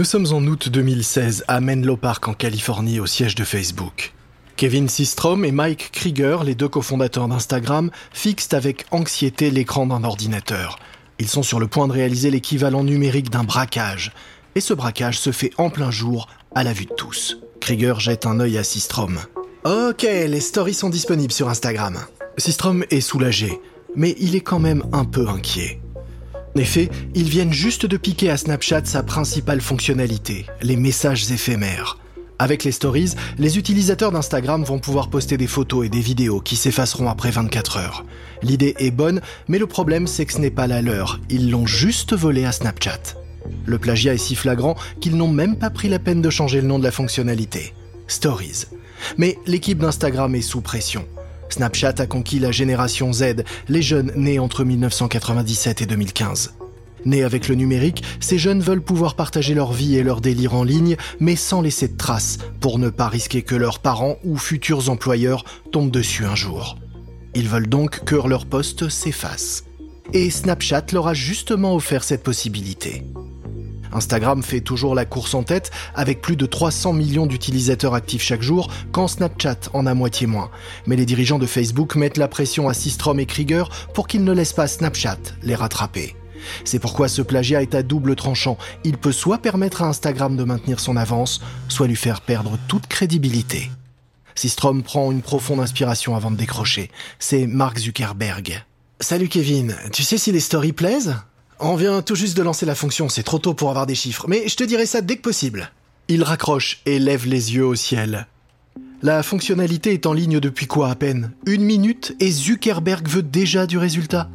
Nous sommes en août 2016 à Menlo Park en Californie au siège de Facebook. Kevin Systrom et Mike Krieger, les deux cofondateurs d'Instagram, fixent avec anxiété l'écran d'un ordinateur. Ils sont sur le point de réaliser l'équivalent numérique d'un braquage. Et ce braquage se fait en plein jour, à la vue de tous. Krieger jette un œil à Systrom. Ok, les stories sont disponibles sur Instagram. Systrom est soulagé, mais il est quand même un peu inquiet. En effet, ils viennent juste de piquer à Snapchat sa principale fonctionnalité, les messages éphémères. Avec les stories, les utilisateurs d'Instagram vont pouvoir poster des photos et des vidéos qui s'effaceront après 24 heures. L'idée est bonne, mais le problème c'est que ce n'est pas la leur, ils l'ont juste volé à Snapchat. Le plagiat est si flagrant qu'ils n'ont même pas pris la peine de changer le nom de la fonctionnalité. Stories. Mais l'équipe d'Instagram est sous pression. Snapchat a conquis la génération Z, les jeunes nés entre 1997 et 2015. Nés avec le numérique, ces jeunes veulent pouvoir partager leur vie et leur délire en ligne, mais sans laisser de traces, pour ne pas risquer que leurs parents ou futurs employeurs tombent dessus un jour. Ils veulent donc que leur poste s'efface. Et Snapchat leur a justement offert cette possibilité. Instagram fait toujours la course en tête avec plus de 300 millions d'utilisateurs actifs chaque jour, quand Snapchat en a moitié moins. Mais les dirigeants de Facebook mettent la pression à Systrom et Krieger pour qu'ils ne laissent pas Snapchat les rattraper. C'est pourquoi ce plagiat est à double tranchant. Il peut soit permettre à Instagram de maintenir son avance, soit lui faire perdre toute crédibilité. Systrom prend une profonde inspiration avant de décrocher. C'est Mark Zuckerberg. Salut Kevin, tu sais si les stories plaisent? On vient tout juste de lancer la fonction, c'est trop tôt pour avoir des chiffres, mais je te dirai ça dès que possible. Il raccroche et lève les yeux au ciel. La fonctionnalité est en ligne depuis quoi à peine? Une minute et Zuckerberg veut déjà du résultat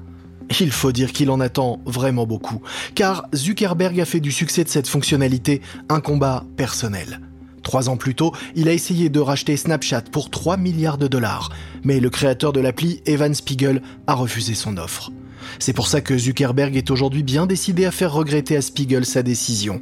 il faut dire qu'il en attend vraiment beaucoup, car Zuckerberg a fait du succès de cette fonctionnalité un combat personnel. Trois ans plus tôt, il a essayé de racheter Snapchat pour 3 milliards de dollars, mais le créateur de l'appli, Evan Spiegel, a refusé son offre. C'est pour ça que Zuckerberg est aujourd'hui bien décidé à faire regretter à Spiegel sa décision.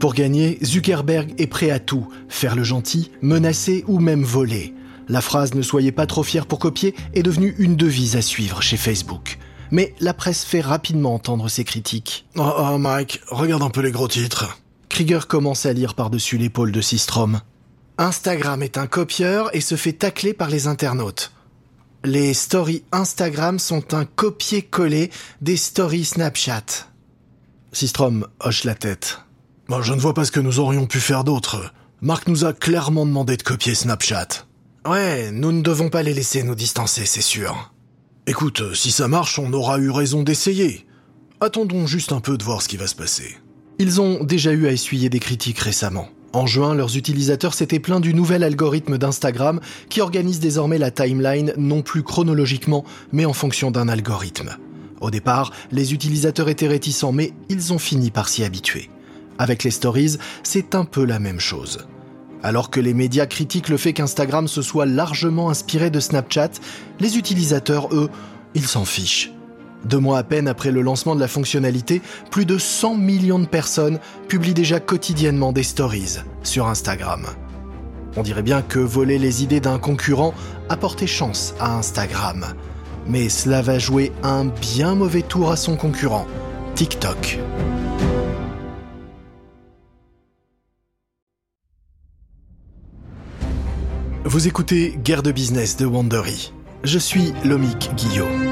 Pour gagner, Zuckerberg est prêt à tout, faire le gentil, menacer ou même voler. La phrase Ne soyez pas trop fiers pour copier est devenue une devise à suivre chez Facebook. Mais la presse fait rapidement entendre ses critiques. Oh, oh Mike, regarde un peu les gros titres. Krieger commence à lire par-dessus l'épaule de Systrom. Instagram est un copieur et se fait tacler par les internautes. Les stories Instagram sont un copier-coller des stories Snapchat. Systrom hoche la tête. je ne vois pas ce que nous aurions pu faire d'autre. Marc nous a clairement demandé de copier Snapchat. Ouais, nous ne devons pas les laisser nous distancer, c'est sûr. Écoute, si ça marche, on aura eu raison d'essayer. Attendons juste un peu de voir ce qui va se passer. Ils ont déjà eu à essuyer des critiques récemment. En juin, leurs utilisateurs s'étaient plaints du nouvel algorithme d'Instagram qui organise désormais la timeline non plus chronologiquement, mais en fonction d'un algorithme. Au départ, les utilisateurs étaient réticents, mais ils ont fini par s'y habituer. Avec les stories, c'est un peu la même chose. Alors que les médias critiquent le fait qu'Instagram se soit largement inspiré de Snapchat, les utilisateurs, eux, ils s'en fichent. Deux mois à peine après le lancement de la fonctionnalité, plus de 100 millions de personnes publient déjà quotidiennement des stories sur Instagram. On dirait bien que voler les idées d'un concurrent a chance à Instagram. Mais cela va jouer un bien mauvais tour à son concurrent, TikTok. Vous écoutez Guerre de business de Wandery. Je suis Lomik Guillaume.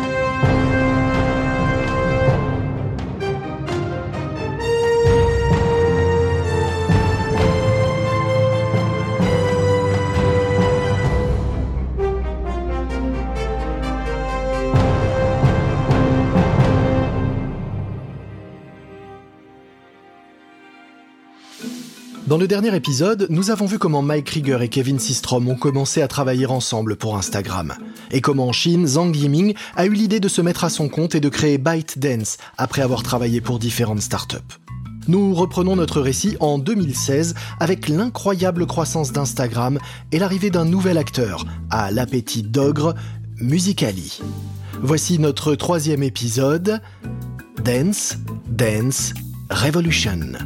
Dans le dernier épisode, nous avons vu comment Mike Krieger et Kevin Systrom ont commencé à travailler ensemble pour Instagram, et comment en Chine, Zhang Yiming a eu l'idée de se mettre à son compte et de créer ByteDance après avoir travaillé pour différentes startups. Nous reprenons notre récit en 2016 avec l'incroyable croissance d'Instagram et l'arrivée d'un nouvel acteur, à l'appétit d'ogre, Musicali. Voici notre troisième épisode, Dance, Dance, Revolution.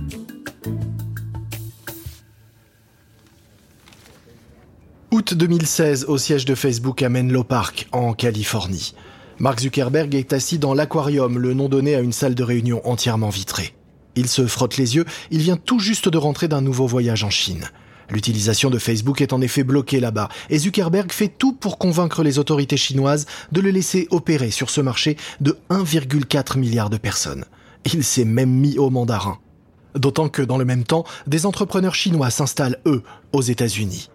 Août 2016 au siège de Facebook à Menlo Park, en Californie. Mark Zuckerberg est assis dans l'aquarium, le nom donné à une salle de réunion entièrement vitrée. Il se frotte les yeux, il vient tout juste de rentrer d'un nouveau voyage en Chine. L'utilisation de Facebook est en effet bloquée là-bas, et Zuckerberg fait tout pour convaincre les autorités chinoises de le laisser opérer sur ce marché de 1,4 milliard de personnes. Il s'est même mis au mandarin. D'autant que dans le même temps, des entrepreneurs chinois s'installent, eux, aux États-Unis.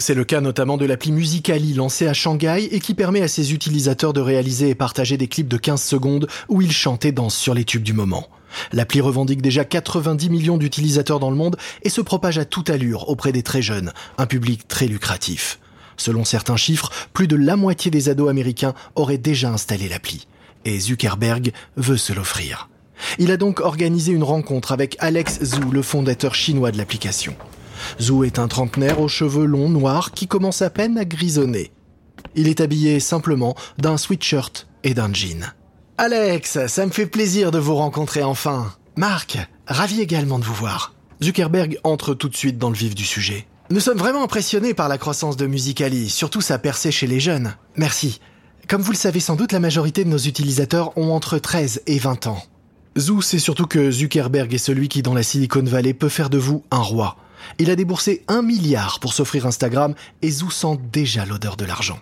C'est le cas notamment de l'appli Musicali lancée à Shanghai et qui permet à ses utilisateurs de réaliser et partager des clips de 15 secondes où ils chantent et dansent sur les tubes du moment. L'appli revendique déjà 90 millions d'utilisateurs dans le monde et se propage à toute allure auprès des très jeunes, un public très lucratif. Selon certains chiffres, plus de la moitié des ados américains auraient déjà installé l'appli. Et Zuckerberg veut se l'offrir. Il a donc organisé une rencontre avec Alex Zhu, le fondateur chinois de l'application. Zhu est un trentenaire aux cheveux longs noirs qui commence à peine à grisonner. Il est habillé simplement d'un sweatshirt et d'un jean. Alex, ça me fait plaisir de vous rencontrer enfin. Marc, ravi également de vous voir. Zuckerberg entre tout de suite dans le vif du sujet. Nous sommes vraiment impressionnés par la croissance de Musicali, surtout sa percée chez les jeunes. Merci. Comme vous le savez sans doute, la majorité de nos utilisateurs ont entre 13 et 20 ans. Zou c'est surtout que Zuckerberg est celui qui, dans la Silicon Valley, peut faire de vous un roi. Il a déboursé un milliard pour s'offrir Instagram et Zou sent déjà l'odeur de l'argent.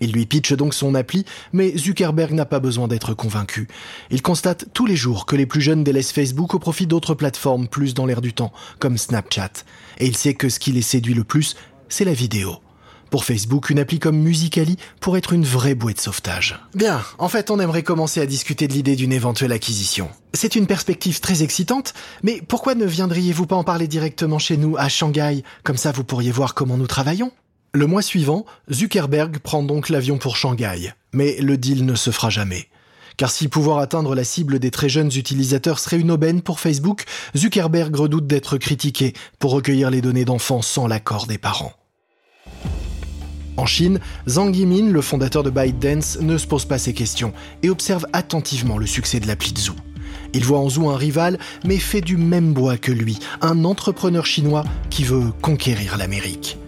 Il lui pitche donc son appli, mais Zuckerberg n'a pas besoin d'être convaincu. Il constate tous les jours que les plus jeunes délaissent Facebook au profit d'autres plateformes plus dans l'air du temps, comme Snapchat. Et il sait que ce qui les séduit le plus, c'est la vidéo. Pour Facebook, une appli comme Musicali pourrait être une vraie bouée de sauvetage. Bien, en fait, on aimerait commencer à discuter de l'idée d'une éventuelle acquisition. C'est une perspective très excitante, mais pourquoi ne viendriez-vous pas en parler directement chez nous à Shanghai? Comme ça, vous pourriez voir comment nous travaillons. Le mois suivant, Zuckerberg prend donc l'avion pour Shanghai. Mais le deal ne se fera jamais. Car si pouvoir atteindre la cible des très jeunes utilisateurs serait une aubaine pour Facebook, Zuckerberg redoute d'être critiqué pour recueillir les données d'enfants sans l'accord des parents. En Chine, Zhang Yimin, le fondateur de ByteDance, ne se pose pas ces questions et observe attentivement le succès de l'appli Zhu. Il voit en Zhu un rival, mais fait du même bois que lui, un entrepreneur chinois qui veut conquérir l'Amérique.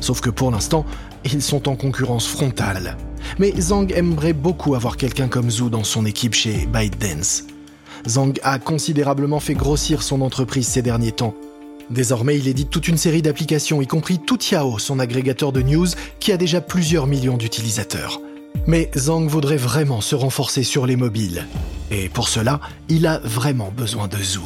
Sauf que pour l'instant, ils sont en concurrence frontale. Mais Zhang aimerait beaucoup avoir quelqu'un comme Zhu dans son équipe chez ByteDance. Zhang a considérablement fait grossir son entreprise ces derniers temps Désormais, il édite toute une série d'applications, y compris Toutiao, son agrégateur de news, qui a déjà plusieurs millions d'utilisateurs. Mais Zhang voudrait vraiment se renforcer sur les mobiles. Et pour cela, il a vraiment besoin de Zhu.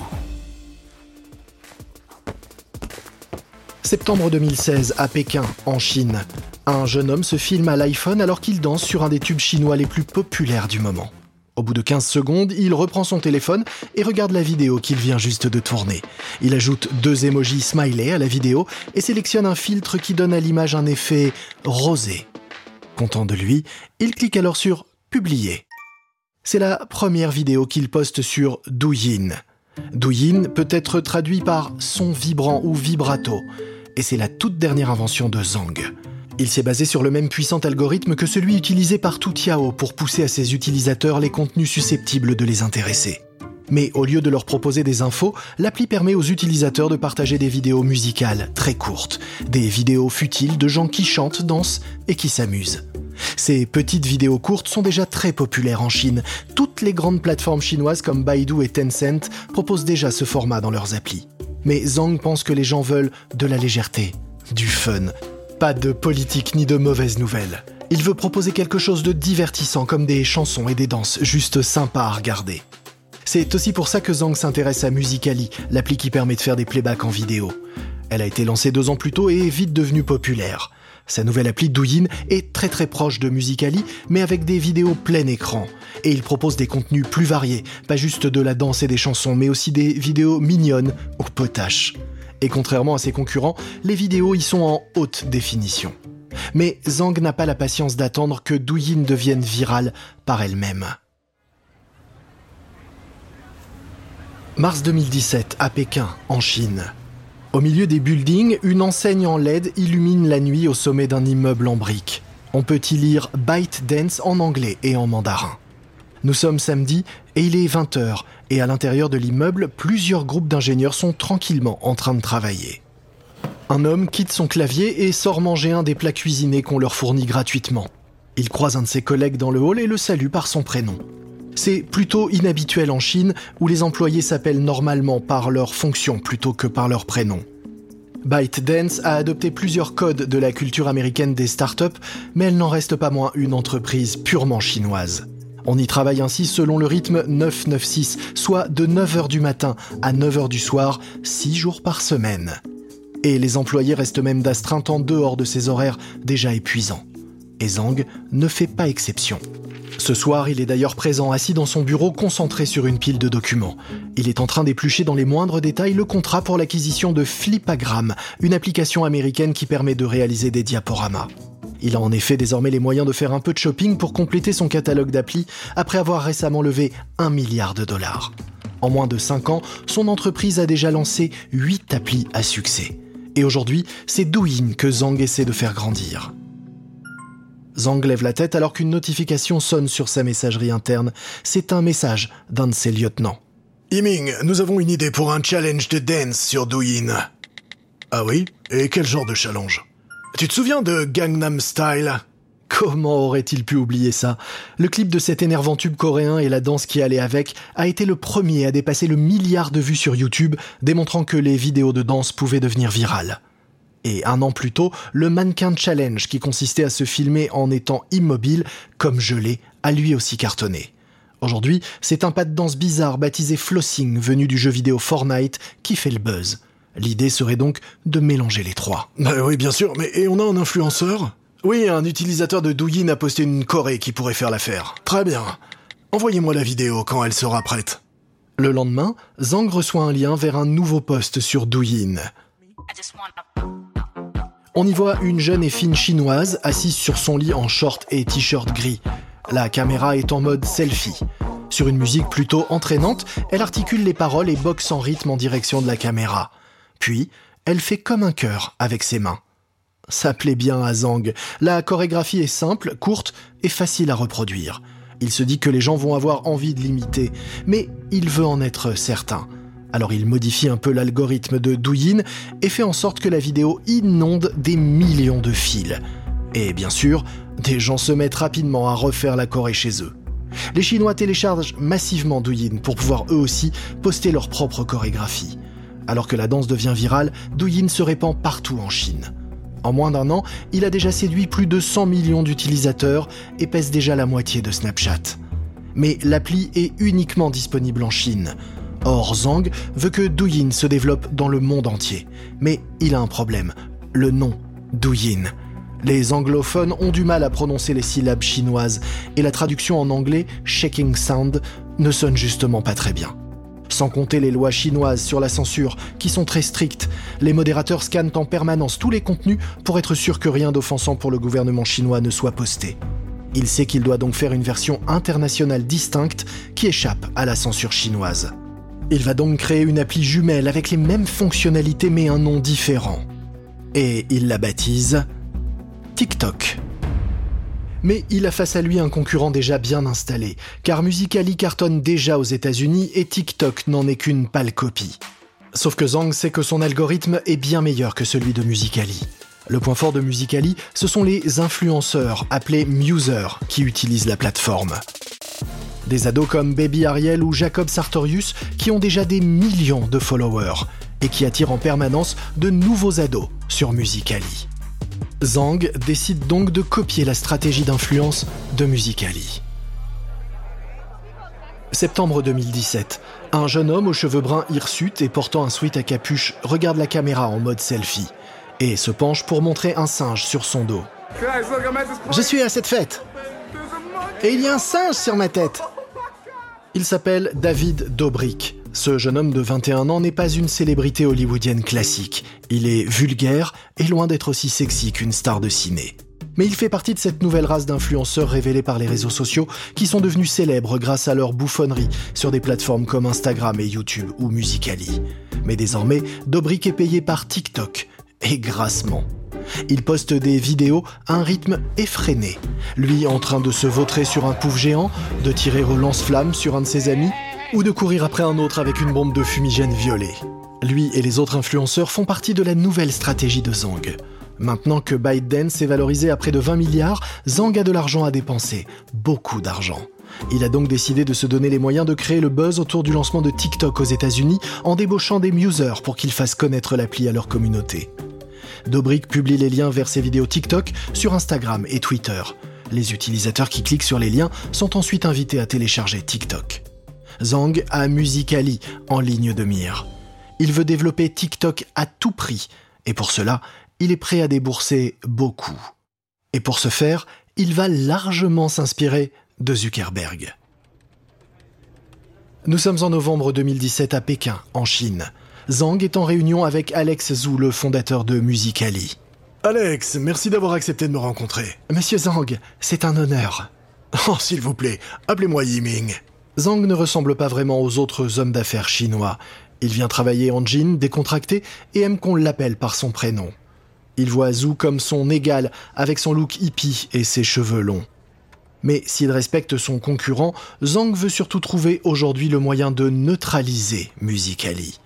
Septembre 2016, à Pékin, en Chine. Un jeune homme se filme à l'iPhone alors qu'il danse sur un des tubes chinois les plus populaires du moment. Au bout de 15 secondes, il reprend son téléphone et regarde la vidéo qu'il vient juste de tourner. Il ajoute deux emojis smiley à la vidéo et sélectionne un filtre qui donne à l'image un effet rosé. Content de lui, il clique alors sur Publier. C'est la première vidéo qu'il poste sur Douyin. Douyin peut être traduit par son vibrant ou vibrato, et c'est la toute dernière invention de Zhang. Il s'est basé sur le même puissant algorithme que celui utilisé par Toutiao pour pousser à ses utilisateurs les contenus susceptibles de les intéresser. Mais au lieu de leur proposer des infos, l'appli permet aux utilisateurs de partager des vidéos musicales très courtes, des vidéos futiles de gens qui chantent, dansent et qui s'amusent. Ces petites vidéos courtes sont déjà très populaires en Chine. Toutes les grandes plateformes chinoises comme Baidu et Tencent proposent déjà ce format dans leurs applis. Mais Zhang pense que les gens veulent de la légèreté, du fun, pas de politique ni de mauvaises nouvelles. Il veut proposer quelque chose de divertissant comme des chansons et des danses, juste sympa à regarder. C'est aussi pour ça que Zhang s'intéresse à Musicali, l'appli qui permet de faire des playbacks en vidéo. Elle a été lancée deux ans plus tôt et est vite devenue populaire. Sa nouvelle appli Douyin est très très proche de Musicali, mais avec des vidéos plein écran. Et il propose des contenus plus variés, pas juste de la danse et des chansons, mais aussi des vidéos mignonnes ou potaches. Et contrairement à ses concurrents, les vidéos y sont en haute définition. Mais Zhang n'a pas la patience d'attendre que Douyin devienne virale par elle-même. Mars 2017, à Pékin, en Chine. Au milieu des buildings, une enseigne en LED illumine la nuit au sommet d'un immeuble en briques. On peut y lire Byte Dance en anglais et en mandarin. Nous sommes samedi et il est 20h et à l'intérieur de l'immeuble, plusieurs groupes d'ingénieurs sont tranquillement en train de travailler. Un homme quitte son clavier et sort manger un des plats cuisinés qu'on leur fournit gratuitement. Il croise un de ses collègues dans le hall et le salue par son prénom. C'est plutôt inhabituel en Chine où les employés s'appellent normalement par leur fonction plutôt que par leur prénom. ByteDance a adopté plusieurs codes de la culture américaine des startups, mais elle n'en reste pas moins une entreprise purement chinoise. On y travaille ainsi selon le rythme 996, soit de 9h du matin à 9h du soir, 6 jours par semaine. Et les employés restent même d'astreinte en dehors de ces horaires déjà épuisants. Et Zhang ne fait pas exception. Ce soir, il est d'ailleurs présent assis dans son bureau concentré sur une pile de documents. Il est en train d'éplucher dans les moindres détails le contrat pour l'acquisition de Flipagram, une application américaine qui permet de réaliser des diaporamas. Il a en effet désormais les moyens de faire un peu de shopping pour compléter son catalogue d'applis après avoir récemment levé un milliard de dollars. En moins de 5 ans, son entreprise a déjà lancé 8 applis à succès. Et aujourd'hui, c'est Douyin que Zhang essaie de faire grandir. Zhang lève la tête alors qu'une notification sonne sur sa messagerie interne. C'est un message d'un de ses lieutenants. Yiming, nous avons une idée pour un challenge de dance sur Douyin. Ah oui? Et quel genre de challenge? Tu te souviens de Gangnam Style? Comment aurait-il pu oublier ça? Le clip de cet énervant tube coréen et la danse qui allait avec a été le premier à dépasser le milliard de vues sur YouTube, démontrant que les vidéos de danse pouvaient devenir virales. Et un an plus tôt, le Mannequin Challenge, qui consistait à se filmer en étant immobile, comme gelé, a lui aussi cartonné. Aujourd'hui, c'est un pas de danse bizarre baptisé Flossing, venu du jeu vidéo Fortnite, qui fait le buzz. L'idée serait donc de mélanger les trois. Bah oui, bien sûr, mais et on a un influenceur? Oui, un utilisateur de Douyin a posté une Corée qui pourrait faire l'affaire. Très bien. Envoyez-moi la vidéo quand elle sera prête. Le lendemain, Zhang reçoit un lien vers un nouveau poste sur Douyin. On y voit une jeune et fine chinoise assise sur son lit en short et t-shirt gris. La caméra est en mode selfie. Sur une musique plutôt entraînante, elle articule les paroles et boxe en rythme en direction de la caméra. Puis, elle fait comme un cœur avec ses mains. Ça plaît bien à Zhang. La chorégraphie est simple, courte et facile à reproduire. Il se dit que les gens vont avoir envie de l'imiter, mais il veut en être certain. Alors il modifie un peu l'algorithme de Douyin et fait en sorte que la vidéo inonde des millions de fils. Et bien sûr, des gens se mettent rapidement à refaire la Corée chez eux. Les Chinois téléchargent massivement Douyin pour pouvoir eux aussi poster leur propre chorégraphie. Alors que la danse devient virale, Douyin se répand partout en Chine. En moins d'un an, il a déjà séduit plus de 100 millions d'utilisateurs et pèse déjà la moitié de Snapchat. Mais l'appli est uniquement disponible en Chine. Or, Zhang veut que Douyin se développe dans le monde entier. Mais il a un problème. Le nom, Douyin. Les anglophones ont du mal à prononcer les syllabes chinoises et la traduction en anglais, shaking sound, ne sonne justement pas très bien. Sans compter les lois chinoises sur la censure, qui sont très strictes, les modérateurs scannent en permanence tous les contenus pour être sûr que rien d'offensant pour le gouvernement chinois ne soit posté. Il sait qu'il doit donc faire une version internationale distincte qui échappe à la censure chinoise. Il va donc créer une appli jumelle avec les mêmes fonctionnalités mais un nom différent. Et il la baptise TikTok. Mais il a face à lui un concurrent déjà bien installé, car Musicali cartonne déjà aux États-Unis et TikTok n'en est qu'une pâle copie. Sauf que Zhang sait que son algorithme est bien meilleur que celui de Musicali. Le point fort de Musicali, ce sont les influenceurs, appelés musers, qui utilisent la plateforme. Des ados comme Baby Ariel ou Jacob Sartorius qui ont déjà des millions de followers et qui attirent en permanence de nouveaux ados sur Musicali. Zhang décide donc de copier la stratégie d'influence de Musicali. Septembre 2017. Un jeune homme aux cheveux bruns hirsutes et portant un sweat à capuche regarde la caméra en mode selfie et se penche pour montrer un singe sur son dos. Je suis à cette fête. Et il y a un singe sur ma tête. Il s'appelle David Dobrik. Ce jeune homme de 21 ans n'est pas une célébrité hollywoodienne classique. Il est vulgaire et loin d'être aussi sexy qu'une star de ciné. Mais il fait partie de cette nouvelle race d'influenceurs révélés par les réseaux sociaux qui sont devenus célèbres grâce à leur bouffonnerie sur des plateformes comme Instagram et YouTube ou Musicali. Mais désormais, Dobrik est payé par TikTok, et grassement. Il poste des vidéos à un rythme effréné. Lui en train de se vautrer sur un pouf géant, de tirer au lance-flamme sur un de ses amis, ou de courir après un autre avec une bombe de fumigène violet. Lui et les autres influenceurs font partie de la nouvelle stratégie de Zhang. Maintenant que ByteDance est valorisé à près de 20 milliards, Zhang a de l'argent à dépenser, beaucoup d'argent. Il a donc décidé de se donner les moyens de créer le buzz autour du lancement de TikTok aux États-Unis en débauchant des musers pour qu'ils fassent connaître l'appli à leur communauté. Dobrik publie les liens vers ses vidéos TikTok sur Instagram et Twitter. Les utilisateurs qui cliquent sur les liens sont ensuite invités à télécharger TikTok. Zhang a Musicali en ligne de mire. Il veut développer TikTok à tout prix, et pour cela, il est prêt à débourser beaucoup. Et pour ce faire, il va largement s'inspirer de Zuckerberg. Nous sommes en novembre 2017 à Pékin, en Chine. Zhang est en réunion avec Alex Zhu, le fondateur de Musicali. Alex, merci d'avoir accepté de me rencontrer. Monsieur Zhang, c'est un honneur. Oh, s'il vous plaît, appelez-moi Yiming. Zhang ne ressemble pas vraiment aux autres hommes d'affaires chinois. Il vient travailler en jean, décontracté, et aime qu'on l'appelle par son prénom. Il voit Zhu comme son égal, avec son look hippie et ses cheveux longs. Mais s'il respecte son concurrent, Zhang veut surtout trouver aujourd'hui le moyen de neutraliser Musicali.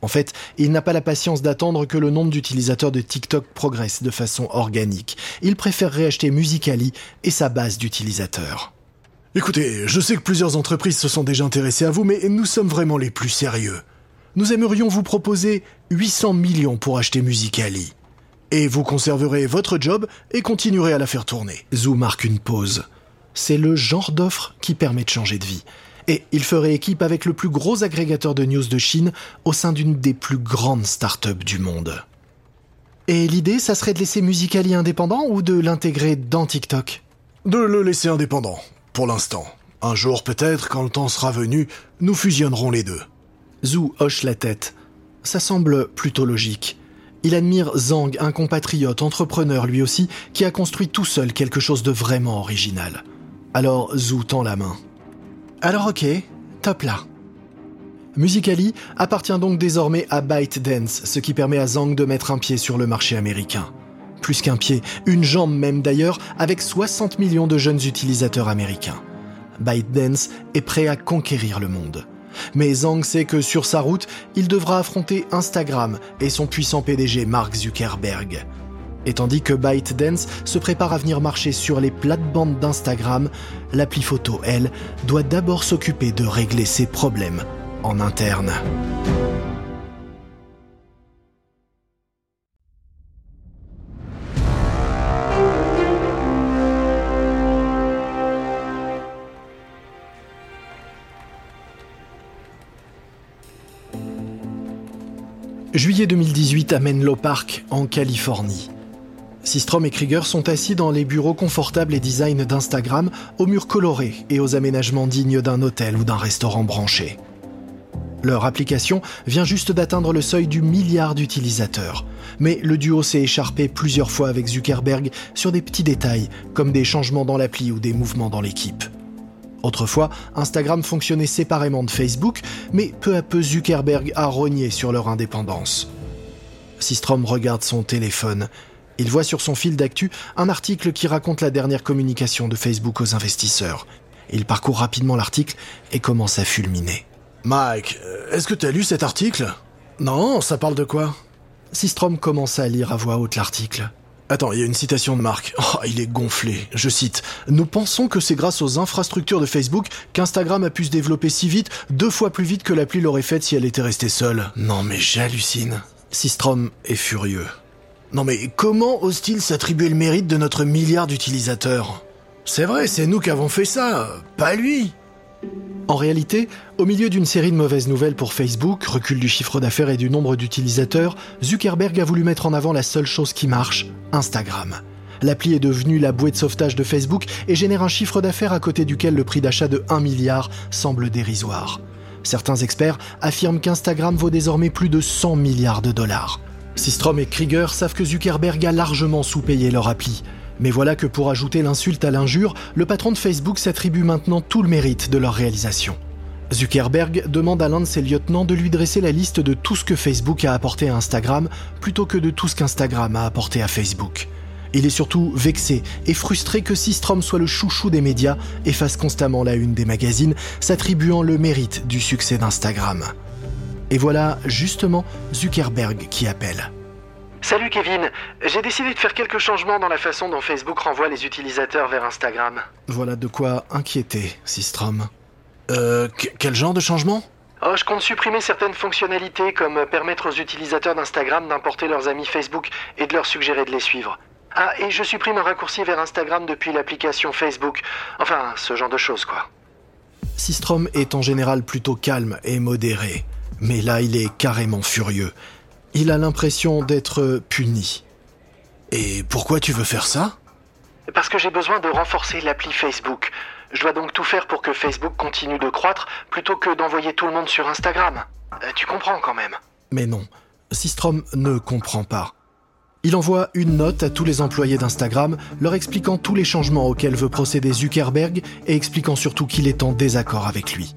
En fait, il n'a pas la patience d'attendre que le nombre d'utilisateurs de TikTok progresse de façon organique. Il préfère réacheter Musicali et sa base d'utilisateurs. Écoutez, je sais que plusieurs entreprises se sont déjà intéressées à vous, mais nous sommes vraiment les plus sérieux. Nous aimerions vous proposer 800 millions pour acheter Musicali. Et vous conserverez votre job et continuerez à la faire tourner. Zou marque une pause. C'est le genre d'offre qui permet de changer de vie. Et il ferait équipe avec le plus gros agrégateur de news de Chine au sein d'une des plus grandes startups du monde. Et l'idée, ça serait de laisser Musicali indépendant ou de l'intégrer dans TikTok? De le laisser indépendant pour l'instant. Un jour peut-être, quand le temps sera venu, nous fusionnerons les deux. Zhu hoche la tête. Ça semble plutôt logique. Il admire Zhang, un compatriote entrepreneur lui aussi, qui a construit tout seul quelque chose de vraiment original. Alors Zhu tend la main. Alors ok, top là. Musicali appartient donc désormais à ByteDance, ce qui permet à Zhang de mettre un pied sur le marché américain plus qu'un pied, une jambe même d'ailleurs, avec 60 millions de jeunes utilisateurs américains. ByteDance est prêt à conquérir le monde. Mais Zhang sait que sur sa route, il devra affronter Instagram et son puissant PDG Mark Zuckerberg. Et tandis que ByteDance se prépare à venir marcher sur les plates-bandes d'Instagram, l'appli photo, elle, doit d'abord s'occuper de régler ses problèmes en interne. Juillet 2018 à Menlo Park, en Californie. Sistrom et Krieger sont assis dans les bureaux confortables et design d'Instagram, aux murs colorés et aux aménagements dignes d'un hôtel ou d'un restaurant branché. Leur application vient juste d'atteindre le seuil du milliard d'utilisateurs. Mais le duo s'est écharpé plusieurs fois avec Zuckerberg sur des petits détails, comme des changements dans l'appli ou des mouvements dans l'équipe. Autrefois, Instagram fonctionnait séparément de Facebook, mais peu à peu Zuckerberg a rogné sur leur indépendance. Sistrom regarde son téléphone. Il voit sur son fil d'actu un article qui raconte la dernière communication de Facebook aux investisseurs. Il parcourt rapidement l'article et commence à fulminer. Mike, est-ce que tu as lu cet article? Non, ça parle de quoi? Sistrom commence à lire à voix haute l'article. Attends, il y a une citation de Marc. Oh, il est gonflé. Je cite. Nous pensons que c'est grâce aux infrastructures de Facebook qu'Instagram a pu se développer si vite, deux fois plus vite que l'appli l'aurait faite si elle était restée seule. Non mais j'hallucine. Sistrom est furieux. Non mais comment ose-t-il s'attribuer le mérite de notre milliard d'utilisateurs? C'est vrai, c'est nous qui avons fait ça, pas lui. En réalité, au milieu d'une série de mauvaises nouvelles pour Facebook, recul du chiffre d'affaires et du nombre d'utilisateurs, Zuckerberg a voulu mettre en avant la seule chose qui marche, Instagram. L'appli est devenue la bouée de sauvetage de Facebook et génère un chiffre d'affaires à côté duquel le prix d'achat de 1 milliard semble dérisoire. Certains experts affirment qu'Instagram vaut désormais plus de 100 milliards de dollars. Systrom et Krieger savent que Zuckerberg a largement sous-payé leur appli. Mais voilà que pour ajouter l'insulte à l'injure, le patron de Facebook s'attribue maintenant tout le mérite de leur réalisation. Zuckerberg demande à l'un de ses lieutenants de lui dresser la liste de tout ce que Facebook a apporté à Instagram plutôt que de tout ce qu'Instagram a apporté à Facebook. Il est surtout vexé et frustré que Systrom soit le chouchou des médias et fasse constamment la une des magazines, s'attribuant le mérite du succès d'Instagram. Et voilà justement Zuckerberg qui appelle. Salut Kevin, j'ai décidé de faire quelques changements dans la façon dont Facebook renvoie les utilisateurs vers Instagram. Voilà de quoi inquiéter, Sistrom. Euh, quel genre de changement? Oh, je compte supprimer certaines fonctionnalités comme permettre aux utilisateurs d'Instagram d'importer leurs amis Facebook et de leur suggérer de les suivre. Ah, et je supprime un raccourci vers Instagram depuis l'application Facebook. Enfin, ce genre de choses, quoi. Sistrom est en général plutôt calme et modéré, mais là il est carrément furieux il a l'impression d'être puni. Et pourquoi tu veux faire ça? Parce que j'ai besoin de renforcer l'appli Facebook. Je dois donc tout faire pour que Facebook continue de croître plutôt que d'envoyer tout le monde sur Instagram. Euh, tu comprends quand même. Mais non, Sistrom ne comprend pas. Il envoie une note à tous les employés d'Instagram, leur expliquant tous les changements auxquels veut procéder Zuckerberg et expliquant surtout qu'il est en désaccord avec lui.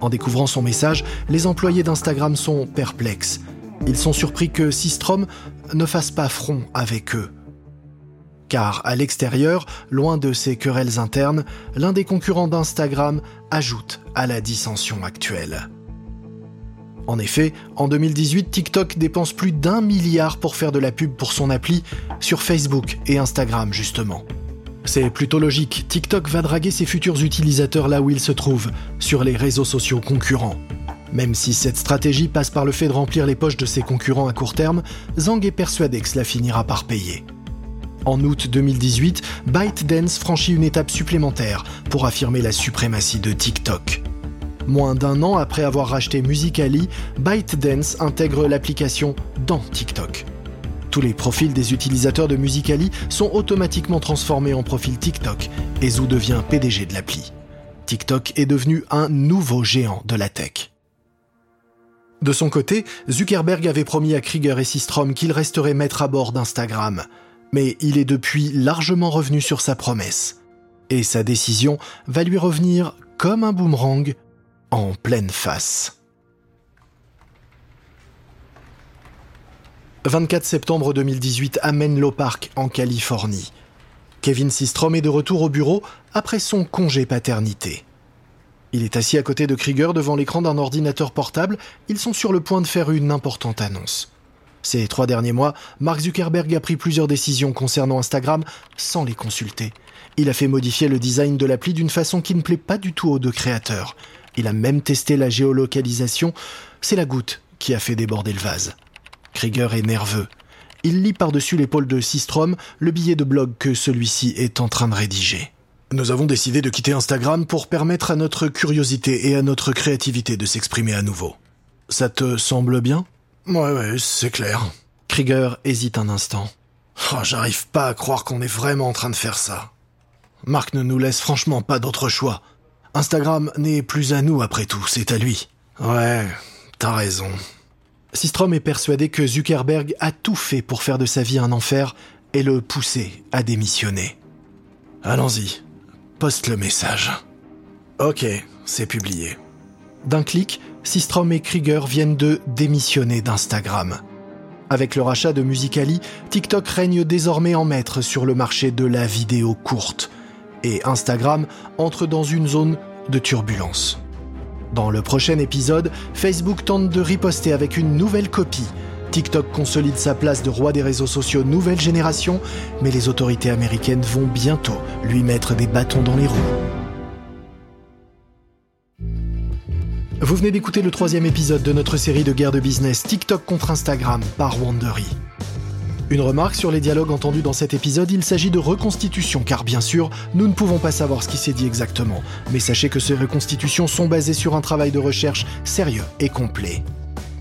En découvrant son message, les employés d'Instagram sont perplexes. Ils sont surpris que Sistrom ne fasse pas front avec eux. Car à l'extérieur, loin de ces querelles internes, l'un des concurrents d'Instagram ajoute à la dissension actuelle. En effet, en 2018, TikTok dépense plus d'un milliard pour faire de la pub pour son appli sur Facebook et Instagram justement. C'est plutôt logique, TikTok va draguer ses futurs utilisateurs là où ils se trouvent, sur les réseaux sociaux concurrents. Même si cette stratégie passe par le fait de remplir les poches de ses concurrents à court terme, Zhang est persuadé que cela finira par payer. En août 2018, ByteDance franchit une étape supplémentaire pour affirmer la suprématie de TikTok. Moins d'un an après avoir racheté Musical.ly, ByteDance intègre l'application dans TikTok. Tous les profils des utilisateurs de Musical.ly sont automatiquement transformés en profil TikTok et Zhu devient PDG de l'appli. TikTok est devenu un nouveau géant de la tech. De son côté, Zuckerberg avait promis à Krieger et Systrom qu'il resterait maître à bord d'Instagram. Mais il est depuis largement revenu sur sa promesse. Et sa décision va lui revenir comme un boomerang en pleine face. 24 septembre 2018 à Menlo Park, en Californie. Kevin Systrom est de retour au bureau après son congé paternité. Il est assis à côté de Krieger devant l'écran d'un ordinateur portable. Ils sont sur le point de faire une importante annonce. Ces trois derniers mois, Mark Zuckerberg a pris plusieurs décisions concernant Instagram sans les consulter. Il a fait modifier le design de l'appli d'une façon qui ne plaît pas du tout aux deux créateurs. Il a même testé la géolocalisation. C'est la goutte qui a fait déborder le vase. Krieger est nerveux. Il lit par-dessus l'épaule de Systrom le billet de blog que celui-ci est en train de rédiger. Nous avons décidé de quitter Instagram pour permettre à notre curiosité et à notre créativité de s'exprimer à nouveau. Ça te semble bien? Ouais, ouais, c'est clair. Krieger hésite un instant. Oh, j'arrive pas à croire qu'on est vraiment en train de faire ça. Marc ne nous laisse franchement pas d'autre choix. Instagram n'est plus à nous après tout, c'est à lui. Ouais, t'as raison. Sistrom est persuadé que Zuckerberg a tout fait pour faire de sa vie un enfer et le pousser à démissionner. Allons-y, Poste le message. Ok, c'est publié. D'un clic, Sistrom et Krieger viennent de démissionner d'Instagram. Avec le rachat de Musicali, TikTok règne désormais en maître sur le marché de la vidéo courte. Et Instagram entre dans une zone de turbulence. Dans le prochain épisode, Facebook tente de riposter avec une nouvelle copie TikTok consolide sa place de roi des réseaux sociaux nouvelle génération, mais les autorités américaines vont bientôt lui mettre des bâtons dans les roues. Vous venez d'écouter le troisième épisode de notre série de guerre de business TikTok contre Instagram par Wandery. Une remarque sur les dialogues entendus dans cet épisode, il s'agit de reconstitution, car bien sûr, nous ne pouvons pas savoir ce qui s'est dit exactement, mais sachez que ces reconstitutions sont basées sur un travail de recherche sérieux et complet.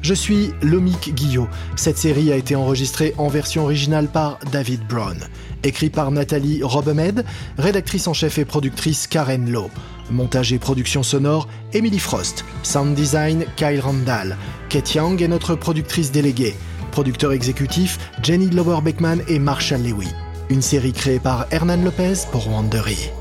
Je suis Lomik Guillot. Cette série a été enregistrée en version originale par David Brown. Écrit par Nathalie Robemed, rédactrice en chef et productrice Karen Lowe. Montage et production sonore, Emily Frost. Sound design, Kyle Randall. Kate Young est notre productrice déléguée. Producteur exécutif, Jenny Glover Beckman et Marshall Lewy. Une série créée par Hernan Lopez pour Wandery.